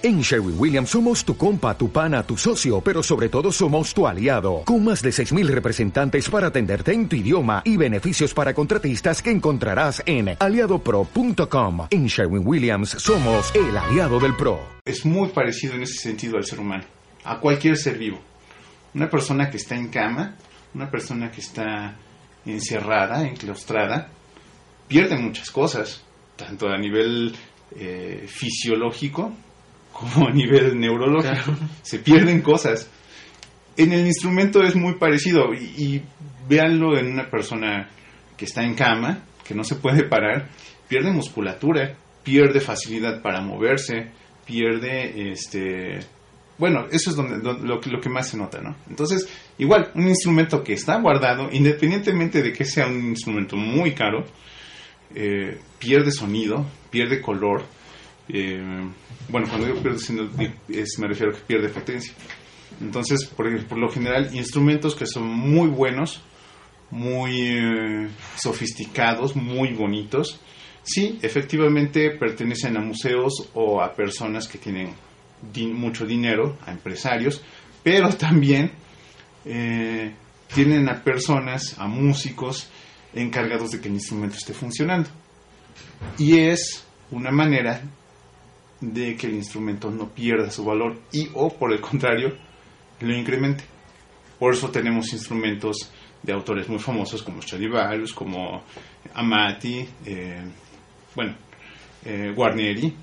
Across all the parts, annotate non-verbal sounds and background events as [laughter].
En Sherwin Williams somos tu compa, tu pana, tu socio, pero sobre todo somos tu aliado, con más de 6.000 representantes para atenderte en tu idioma y beneficios para contratistas que encontrarás en aliadopro.com. En Sherwin Williams somos el aliado del PRO. Es muy parecido en ese sentido al ser humano, a cualquier ser vivo. Una persona que está en cama, una persona que está encerrada, enclaustrada, pierde muchas cosas, tanto a nivel eh, fisiológico, como a nivel neurológico. Se pierden cosas. En el instrumento es muy parecido y, y véanlo en una persona que está en cama, que no se puede parar, pierde musculatura, pierde facilidad para moverse, pierde este bueno, eso es donde, lo, lo, que más se nota, ¿no? Entonces, igual, un instrumento que está guardado, independientemente de que sea un instrumento muy caro, eh, pierde sonido, pierde color, eh, bueno, cuando digo pierde es, me refiero a que pierde potencia. Entonces, por, por lo general, instrumentos que son muy buenos, muy eh, sofisticados, muy bonitos, sí, efectivamente pertenecen a museos o a personas que tienen mucho dinero, a empresarios, pero también eh, tienen a personas, a músicos encargados de que el instrumento esté funcionando. Y es una manera de que el instrumento no pierda su valor y o por el contrario lo incremente. Por eso tenemos instrumentos de autores muy famosos como Stradivarius, como Amati, eh, bueno, eh, Guarneri,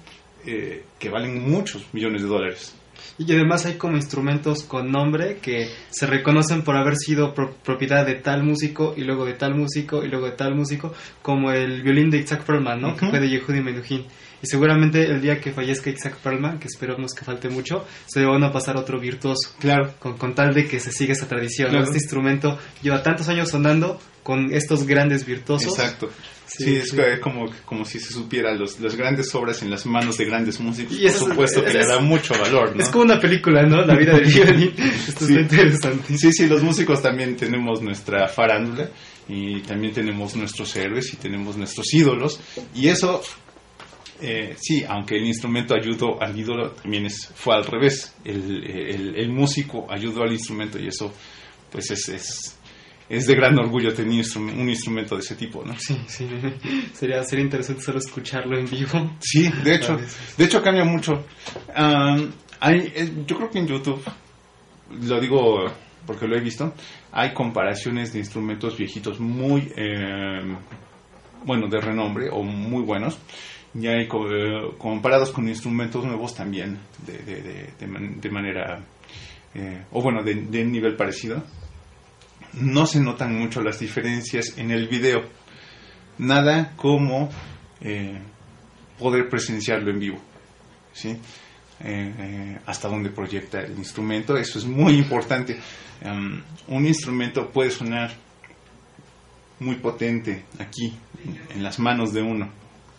eh, que valen muchos millones de dólares. Y además hay como instrumentos con nombre que se reconocen por haber sido pro propiedad de tal músico y luego de tal músico y luego de tal músico, como el violín de Isaac Perlman, ¿no? Uh -huh. Que fue de Yehudi Menuhin. Y seguramente el día que fallezca Isaac Perlman, que esperamos que falte mucho, se van a pasar otro virtuoso. Claro. Con, con tal de que se siga esa tradición. Claro. ¿no? Este instrumento lleva tantos años sonando con estos grandes virtuosos. Exacto. Sí, sí, es sí. como, como si se supiera los, las grandes obras en las manos de grandes músicos. Y eso, Por supuesto es, que es, le da mucho valor, ¿no? Es como una película, ¿no? La vida del [laughs] violín. Esto sí. está interesante. Sí, sí, los músicos también tenemos nuestra farándula y también tenemos nuestros héroes y tenemos nuestros ídolos. Y eso, eh, sí, aunque el instrumento ayudó al ídolo, también es, fue al revés. El, el, el músico ayudó al instrumento y eso, pues es, es es de gran orgullo tener un instrumento de ese tipo, ¿no? Sí, sí. [laughs] Sería, sería interesante solo escucharlo en vivo. Sí, de hecho, de hecho cambia mucho. Um, hay, yo creo que en YouTube, lo digo porque lo he visto, hay comparaciones de instrumentos viejitos muy, eh, bueno, de renombre o muy buenos. Y hay eh, comparados con instrumentos nuevos también de, de, de, de manera, eh, o bueno, de, de nivel parecido no se notan mucho las diferencias en el video. Nada como eh, poder presenciarlo en vivo. ¿sí? Hasta donde proyecta el instrumento, eso es muy importante. Um, un instrumento puede sonar muy potente aquí, en las manos de uno,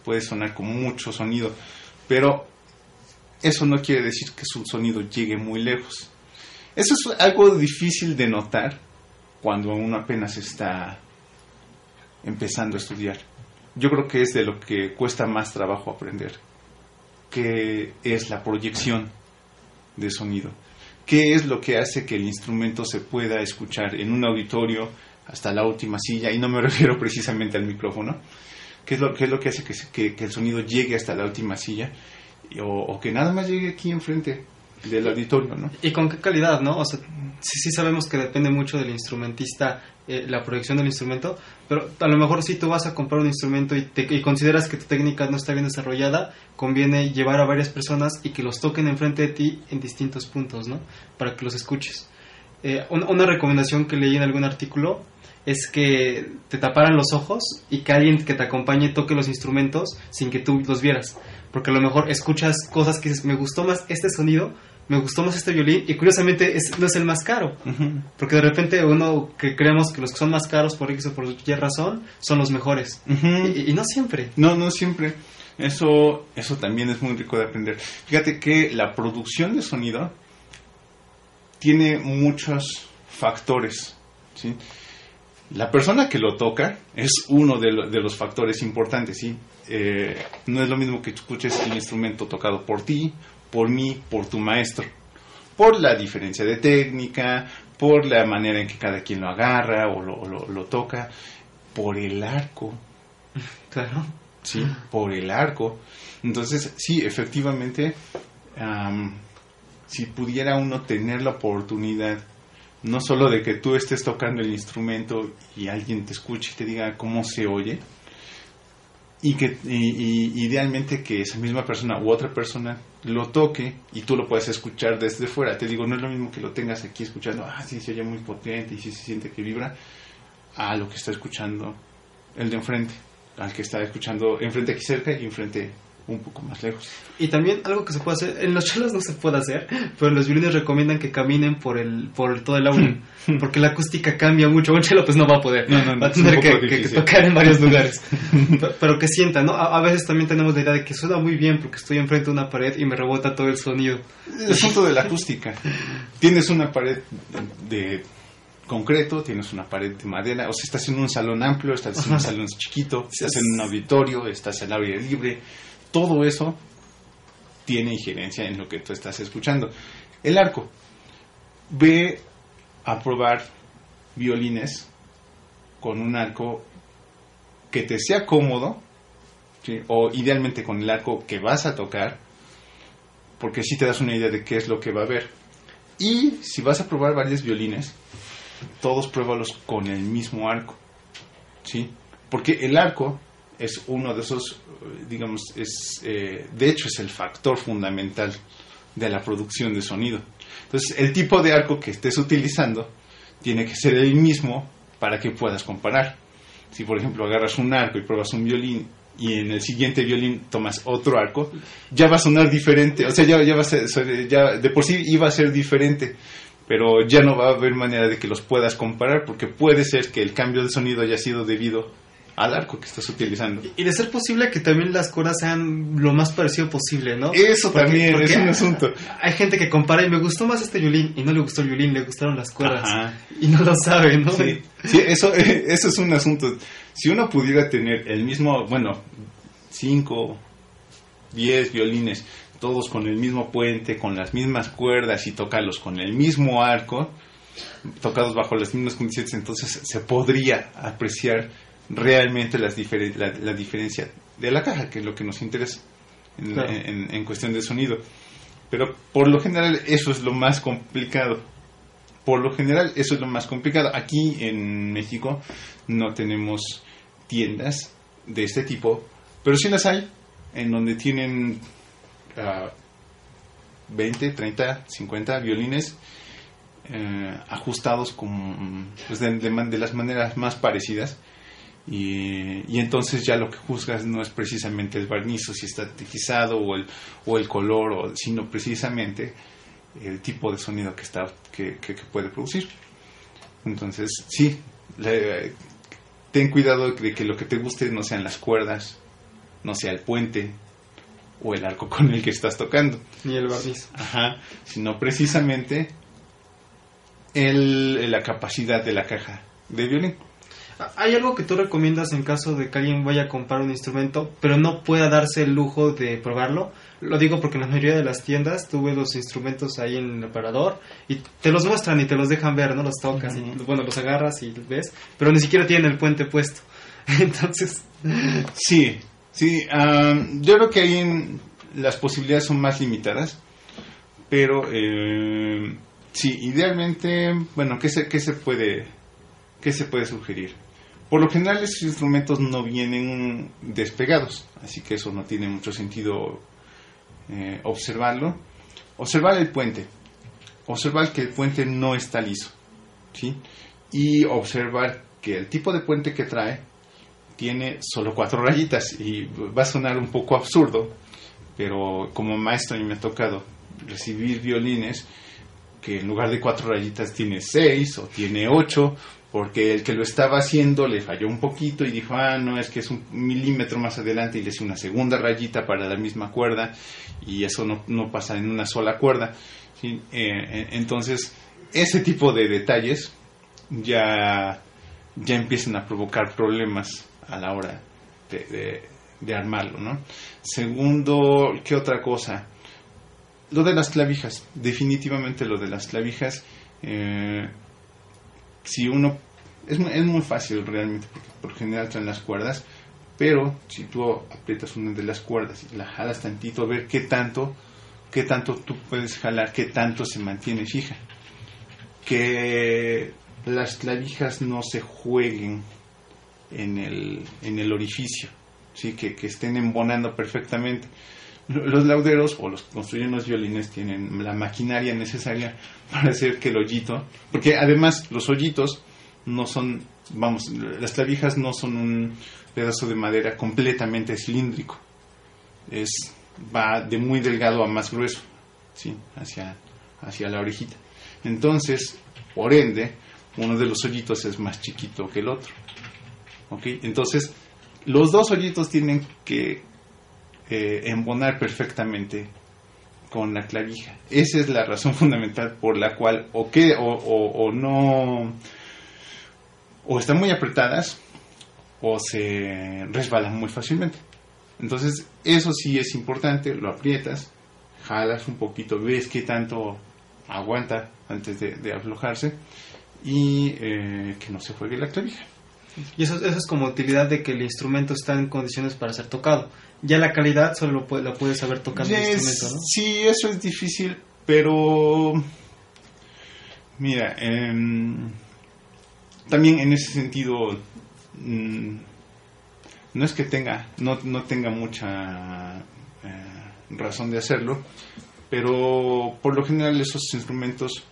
puede sonar con mucho sonido, pero eso no quiere decir que su sonido llegue muy lejos. Eso es algo difícil de notar cuando uno apenas está empezando a estudiar. Yo creo que es de lo que cuesta más trabajo aprender, que es la proyección de sonido. ¿Qué es lo que hace que el instrumento se pueda escuchar en un auditorio hasta la última silla? Y no me [laughs] refiero precisamente al micrófono. ¿Qué es lo, qué es lo que hace que, que, que, el sonido llegue hasta la última silla? O, o que nada más llegue aquí enfrente del auditorio, ¿no? Y con qué calidad, ¿no? O sea, sí, sí sabemos que depende mucho del instrumentista eh, la proyección del instrumento, pero a lo mejor si tú vas a comprar un instrumento y, te, y, consideras que tu técnica no está bien desarrollada, conviene llevar a varias personas y que los toquen enfrente de ti en distintos puntos, ¿no? Para que los escuches. Eh, una, una recomendación que leí en algún artículo es que te taparan los ojos y que alguien que te acompañe toque los instrumentos sin que tú los vieras. Porque a lo mejor escuchas cosas que dices, me gustó más este sonido, me gustó más este violín y curiosamente es, no es el más caro. Uh -huh. Porque de repente uno que creemos que los que son más caros por X o por Y razón son los mejores. Uh -huh. y, y, no siempre. No, no siempre. Eso, eso también es muy rico de aprender. Fíjate que la producción de sonido tiene muchos factores. ¿sí? La persona que lo toca es uno de, lo, de los factores importantes, ¿sí? Eh, no es lo mismo que escuches el instrumento tocado por ti por mí, por tu maestro, por la diferencia de técnica, por la manera en que cada quien lo agarra o lo, lo- lo toca, por el arco, [laughs] Claro. ¿sí? Por el arco. Entonces, sí, efectivamente, am, si pudiera uno tener la oportunidad, no solo de que tú estés tocando el instrumento y alguien te escuche y te diga cómo se oye, y que y- idealmente que esa misma persona u otra persona lo toque y tú lo puedas escuchar desde fuera. Te digo, no es lo mismo que lo tengas aquí escuchando, ah, sí, se oye muy potente y sí se siente que vibra, a lo que está escuchando el de enfrente, al que está escuchando enfrente aquí cerca y enfrente un poco más lejos. Y también algo que se puede hacer, en los chelos no se puede hacer, pero los violines recomiendan que caminen por el por todo el aula, [laughs] porque la acústica cambia mucho. Un chelo pues no va a poder, No, no, no, va a tener que, tocar en varios lugares, [laughs] Pe- pero que sienta, ¿no? A, a veces también tenemos la idea de que suena muy bien porque estoy enfrente de una pared y me rebota todo el sonido. El asunto de la acústica. Tienes una pared de concreto, tienes una pared de madera, o sea, estás en un salón amplio, estás en un salón chiquito, estás en un auditorio, estás al aire libre, todo eso tiene injerencia en lo que tú estás escuchando. El arco. Ve a probar violines con un arco que te sea cómodo, ¿sí? o idealmente con el arco que vas a tocar, porque si te das una idea de qué es lo que va a haber. Y si vas a probar varios violines, todos pruébalos con el mismo arco, ¿sí? Porque el arco es uno de esos, digamos, es, eh, de hecho es el factor fundamental de la producción de sonido. Entonces, el tipo de arco que estés utilizando tiene que ser el mismo para que puedas comparar. Si, por ejemplo, agarras un arco y pruebas un violín y en el siguiente violín tomas otro arco, ya va a sonar diferente. O sea, ya, ya va a ya de por sí iba a ser diferente, pero ya no va a haber manera de que los puedas comparar porque puede ser que el cambio de sonido haya sido debido al arco que estás utilizando. Y de ser posible que también las cuerdas sean lo más parecido posible, ¿no? Eso Porque- también porque es un [laughs] asunto. Hay gente que compara y me gustó más este violín y no le gustó el violín, le gustaron las cuerdas. Ajá. Y no lo sabe, ¿no? Sí, sí, eso, [laughs] eso es un asunto. Si uno pudiera tener el mismo, bueno, 5, 10 violines, todos con el mismo puente, con las mismas cuerdas y tocarlos con el mismo arco, tocados bajo las mismas condiciones, entonces se podría apreciar realmente las diferen- la, la diferencia de la caja, que es lo que nos interesa en, Claro. en- en cuestión de sonido. Pero por lo general eso es lo más complicado. Por lo general eso es lo más complicado. Aquí en México no tenemos tiendas de este tipo, pero sí las hay, en donde tienen ah, 20, 30, 50 violines eh, ajustados con, pues, de, de las maneras más parecidas. Y, y entonces ya lo que juzgas no es precisamente el barniz o si está tequizado o el, o el color, o, sino precisamente el tipo de sonido que, está, que, que- que puede producir. Entonces, sí, le- ten cuidado de que lo que te guste no sean las cuerdas, no sea el puente o el arco con el que estás tocando. Ni el barniz. Ajá, sino precisamente el, la capacidad de la caja de violín. ¿Hay algo que tú recomiendas en caso de que alguien vaya a comprar un instrumento, pero no pueda darse el lujo de probarlo? Lo digo porque en la mayoría de las tiendas tú ves los instrumentos ahí en el operador y te los muestran y te los dejan ver, ¿no? Los tocas y, bueno, los agarras y ves, pero ni siquiera tienen el puente puesto. [laughs] Entonces, Sí, sí, am, yo creo que ahí en- las posibilidades son más limitadas, pero eh, sí, idealmente, bueno, ¿qué se, qué se puede, qué se puede sugerir? Por lo general esos instrumentos no vienen despegados, así que eso no tiene mucho sentido eh, observarlo. Observar el puente, observar que el puente no está liso, ¿sí? Y observar que el tipo de puente que trae tiene solo cuatro rayitas y va a sonar un poco absurdo, pero como maestro me ha tocado recibir violines que en lugar de cuatro rayitas tiene seis o tiene ocho, porque el que lo estaba haciendo le falló un poquito y dijo, ah, no, es que es un milímetro más adelante y le hice una segunda rayita para la misma cuerda y eso no, no pasa en una sola cuerda. Eh, eh, entonces, ese tipo de detalles ya, ya empiezan a provocar problemas a la hora de armarlo, ¿no? Segundo, ¿qué otra cosa? lo de las clavijas, definitivamente lo de las clavijas, eh, si uno, es, es muy fácil realmente, porque por general traen las cuerdas, pero si tú aprietas una de las cuerdas y la jalas tantito, a ver qué tanto, qué tanto tú puedes jalar, qué tanto se mantiene fija. Que las clavijas no se jueguen en el, en el orificio, ¿sí? que, que estén embonando perfectamente. Los lauderos o los que construyen los violines tienen la maquinaria necesaria para hacer que el hoyito, porque además los hoyitos no son, vamos, las clavijas no son un pedazo de madera completamente cilíndrico, es va de muy delgado a más grueso, sí, hacia hacia la orejita. Entonces, por ende, uno de los hoyitos es más chiquito que el otro. ¿Ok? Entonces, los dos hoyitos tienen que eh, embonar perfectamente con la clavija. Esa es la razón [laughs] fundamental por la cual o, que, o, o- o no o están muy apretadas o se resbalan muy fácilmente. Entonces, eso sí es importante, lo aprietas, jalas un poquito, ves qué tanto aguanta antes de, de aflojarse y eh, que no se juegue la clavija. Y eso, eso es como utilidad de que el instrumento está en condiciones para ser tocado. Ya la calidad solo lo, lo puedes saber tocando el instrumento, ¿no? Sí, eso es difícil, pero mira, em, también en ese sentido mm, no es que tenga, no, no tenga mucha eh, razón de hacerlo, pero por lo general esos instrumentos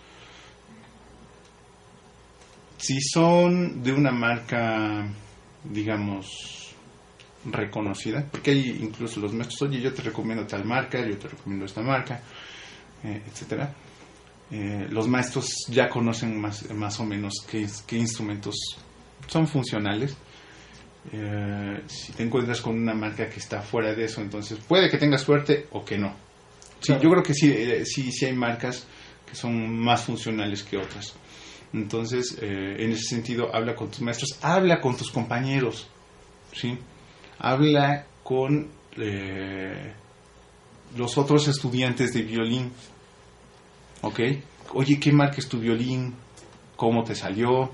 si son de una marca, digamos, reconocida, porque hay incluso los maestros, oye, yo te recomiendo tal marca, yo te recomiendo esta marca, eh, etcétera. Eh, los maestros ya conocen más, más o menos qué, qué instrumentos son funcionales. Eh, si te encuentras con una marca que está fuera de eso, entonces puede que tengas suerte o que no. Sí, Claro. yo creo que sí, eh, sí, sí hay marcas que son más funcionales que otras. Entonces, eh, en ese sentido, habla con tus maestros, habla con tus compañeros, ¿sí? Habla con los otros estudiantes de violín, ¿ok? Oye, ¿qué marca es tu violín? ¿Cómo te salió?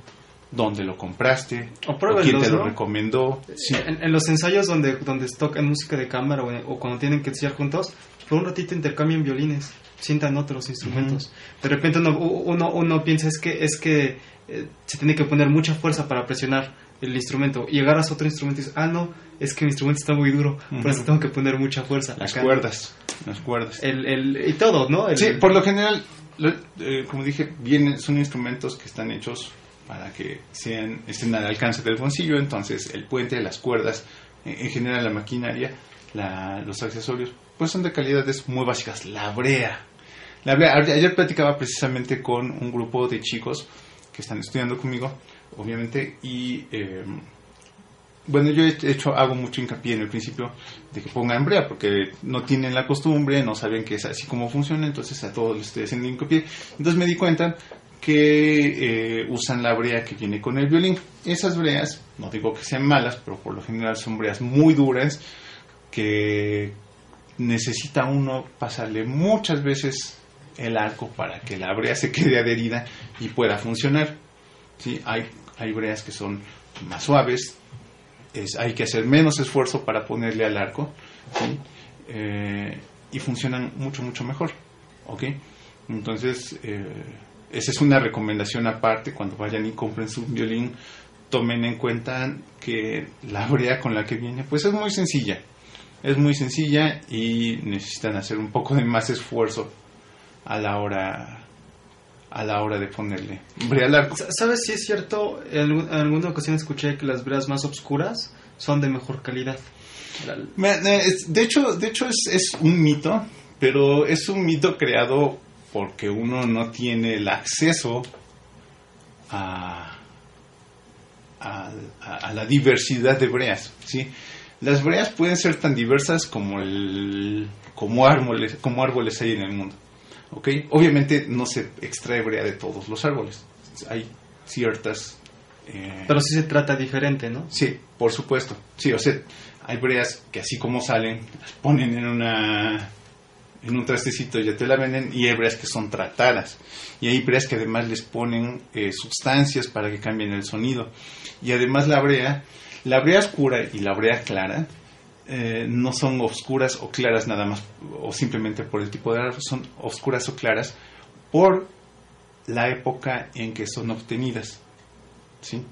¿Dónde lo compraste? O ¿O pruébenlos, ¿Quién te lo ¿no? recomendó? Sí. En, en los ensayos donde, donde tocan música de cámara o, o cuando tienen que ensayar juntos, por un ratito intercambian violines, sientan otros instrumentos. De repente uno, uno, uno piensa es que, es que eh, se tiene que poner mucha fuerza para presionar el instrumento y agarras otro instrumento y dices, ah, no, es que mi instrumento está muy duro, por eso tengo que poner mucha fuerza. Las Acá. cuerdas, las cuerdas. El, el, y todo, ¿no? El- Sí, por lo general, lo- eh, como dije, vienen, son instrumentos que están hechos para que sean, estén al alcance del bolsillo, entonces el puente, las cuerdas, en, en general la maquinaria, la- los accesorios, pues son de calidades muy básicas. La brea. La brea, ayer ayer platicaba precisamente con un grupo de chicos que están estudiando conmigo, obviamente, y eh, bueno, yo he hecho, hago mucho hincapié en el principio de que pongan brea, porque no tienen la costumbre, no saben que es así como funciona, entonces a todos les estoy haciendo hincapié. Entonces me di cuenta que eh, usan la brea que viene con el violín. Esas breas, no digo que sean malas, pero por lo general son breas muy duras, que necesita uno pasarle muchas veces el arco para que la brea se quede adherida y pueda funcionar. ¿sí? Hay, hay breas que son más suaves, es, hay que hacer menos esfuerzo para ponerle al arco. Eh, y funcionan mucho, mucho mejor. ¿ok? Entonces, eh, esa es una recomendación aparte cuando vayan y compren su violín. Tomen en cuenta que la brea con la que viene, pues es muy sencilla. Es muy sencilla y necesitan hacer un poco de más esfuerzo a la hora a la hora de ponerle brea al arco. Sa- ¿Sabes si es cierto? En, alguna ocasión escuché que las breas más oscuras son de mejor calidad. De hecho, de hecho es, es un mito, pero es un mito creado porque uno no tiene el acceso a, a- a la diversidad de breas, ¿sí? Las breas pueden ser tan diversas como el como árboles, como árboles hay en el mundo. ¿Ok? Obviamente no se extrae brea de todos los árboles. Hay ciertas eh, Pero sí se trata diferente, ¿no? Sí, por supuesto. Sí, o sea, hay breas que así como salen, las ponen en una en un trastecito ya te la venden y hay breas que son tratadas y hay breas que además les ponen eh, sustancias para que cambien el sonido y además la brea la brea oscura y la brea clara eh, no son oscuras o claras nada más o simplemente por el tipo de árbol son oscuras o claras por la época en que son obtenidas ¿sí?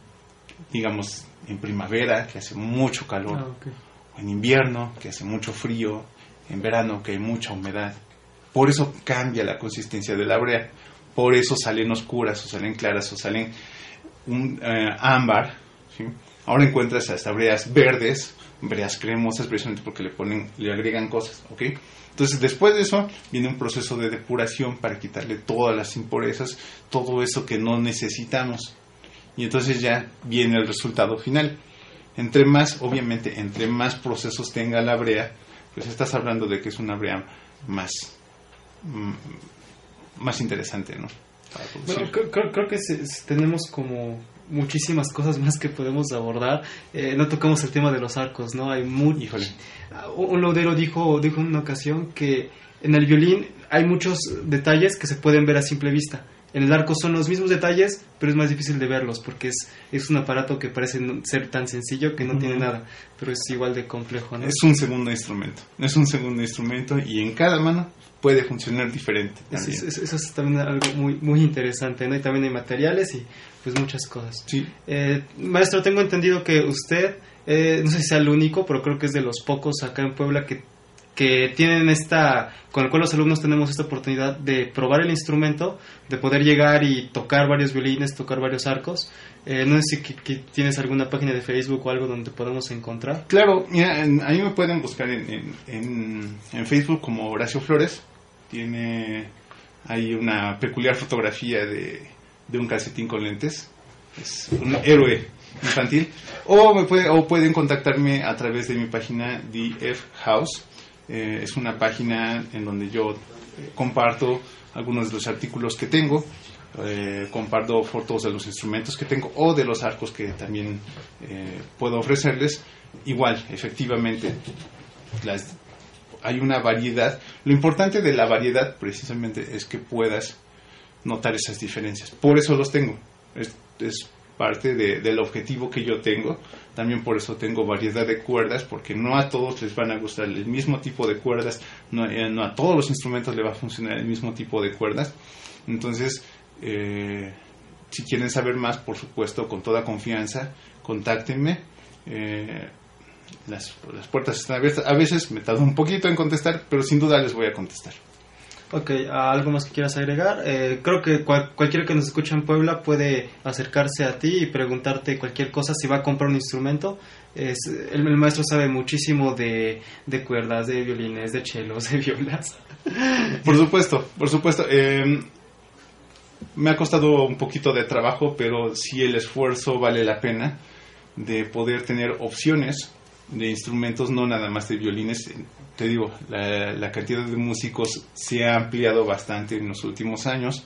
digamos en primavera que hace mucho calor Ah, o en invierno que hace mucho frío en verano que hay mucha humedad. Por eso cambia la consistencia de la brea. Por eso salen oscuras o salen claras o salen un eh, ámbar. ¿sí? Ahora encuentras hasta breas verdes, breas cremosas, precisamente porque le ponen, le agregan cosas, ¿ok? Entonces después de eso viene un proceso de depuración para quitarle todas las impurezas, todo eso que no necesitamos. Y entonces ya viene el resultado final. Entre más, obviamente, entre más procesos tenga la brea, pues estás hablando de que es una brea más, mm, más interesante, ¿no? Bueno, creo, creo- creo que se- se- tenemos como muchísimas cosas más que podemos abordar. Eh, no tocamos el tema de los arcos, ¿no? Hay muy... Híjole. Un laudero dijo, dijo en una ocasión que en el violín hay muchos detalles que se pueden ver a simple vista. En el arco son los mismos detalles, pero es más difícil de verlos porque es, es un aparato que parece ser tan sencillo que no tiene Ujú. nada, pero es igual de complejo, ¿no? Es un segundo instrumento. Es un segundo instrumento y en cada mano puede funcionar diferente. Eso, es- eso es también algo muy, muy interesante, ¿no? Y también hay materiales y pues muchas cosas. Sí, Eh, maestro, tengo entendido que usted, eh, no sé si sea el único, pero creo que es de los pocos acá en Puebla que, que tienen esta, con el cual los alumnos tenemos esta oportunidad de probar el instrumento, de poder llegar y tocar varios violines, tocar varios arcos. Eh, no sé si que- que tienes alguna página de Facebook o algo donde podamos encontrar. Claro, mira, en- me pueden buscar en, en- en Facebook como Horacio Flores. Tiene ahí una peculiar fotografía de, de un calcetín con lentes. Es un héroe infantil. O, me puede, o pueden contactarme a través de mi página DF House. Eh, es una página en donde yo eh, comparto algunos de los artículos que tengo. eh, comparto fotos de los instrumentos que tengo o de los arcos que también eh, puedo ofrecerles. Igual, efectivamente, las, hay una variedad. Lo importante de la variedad precisamente es que puedas notar esas diferencias. Por eso los tengo. Es, es parte de- del objetivo que yo tengo. También por eso tengo variedad de cuerdas, porque no a todos les van a gustar el mismo tipo de cuerdas, no, eh, a todos los instrumentos le va a funcionar el mismo tipo de cuerdas. Entonces, eh, si quieren saber más, por supuesto, con toda confianza, contáctenme. Eh, las, las puertas están abiertas. A veces me tardo un poquito en contestar, pero sin duda les voy a contestar. Ok, ¿algo más que quieras agregar? Eh, creo que cual- cualquiera que nos escucha en Puebla puede acercarse a ti y preguntarte cualquier cosa si va a comprar un instrumento. El maestro sabe muchísimo de, de cuerdas, de violines, de chelos, [laughs] de violas. Por supuesto, por supuesto. eh, me ha costado un poquito de trabajo, pero sí el esfuerzo vale la pena de poder tener opciones de instrumentos, no nada más de violines. Te digo, la, cantidad de músicos se ha ampliado bastante en los últimos años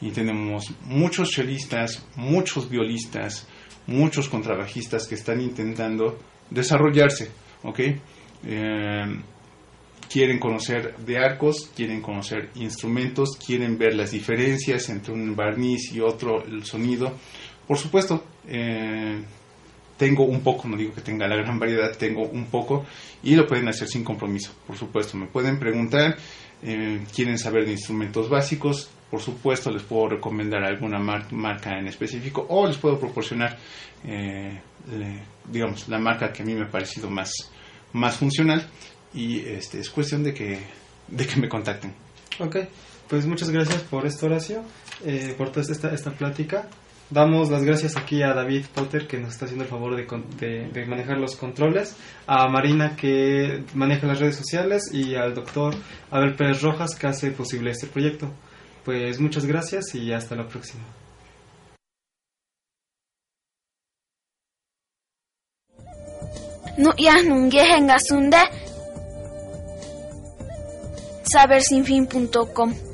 y tenemos muchos chelistas, muchos violistas, muchos contrabajistas que están intentando desarrollarse, ¿ok? Eh, quieren conocer de arcos, quieren conocer instrumentos, quieren ver las diferencias entre un barniz y otro, el sonido. Por supuesto, eh, tengo un poco, no digo que tenga la gran variedad, tengo un poco y lo pueden hacer sin compromiso, por supuesto. Me pueden preguntar, eh, quieren saber de instrumentos básicos, por supuesto les puedo recomendar alguna mar- marca en específico o les puedo proporcionar, eh, le- digamos, la marca que a mí me ha parecido más, más funcional y este, es cuestión de que, de que me contacten. Ok, pues muchas gracias por esto, Horacio, eh, por toda esta, esta plática. Damos las gracias aquí a David Potter, que nos está haciendo el favor de, de- de manejar los controles, a Marina, que maneja las redes sociales, y al doctor Abel Pérez Rojas, que hace posible este proyecto. Pues muchas gracias y hasta la próxima. Sabersinfin.com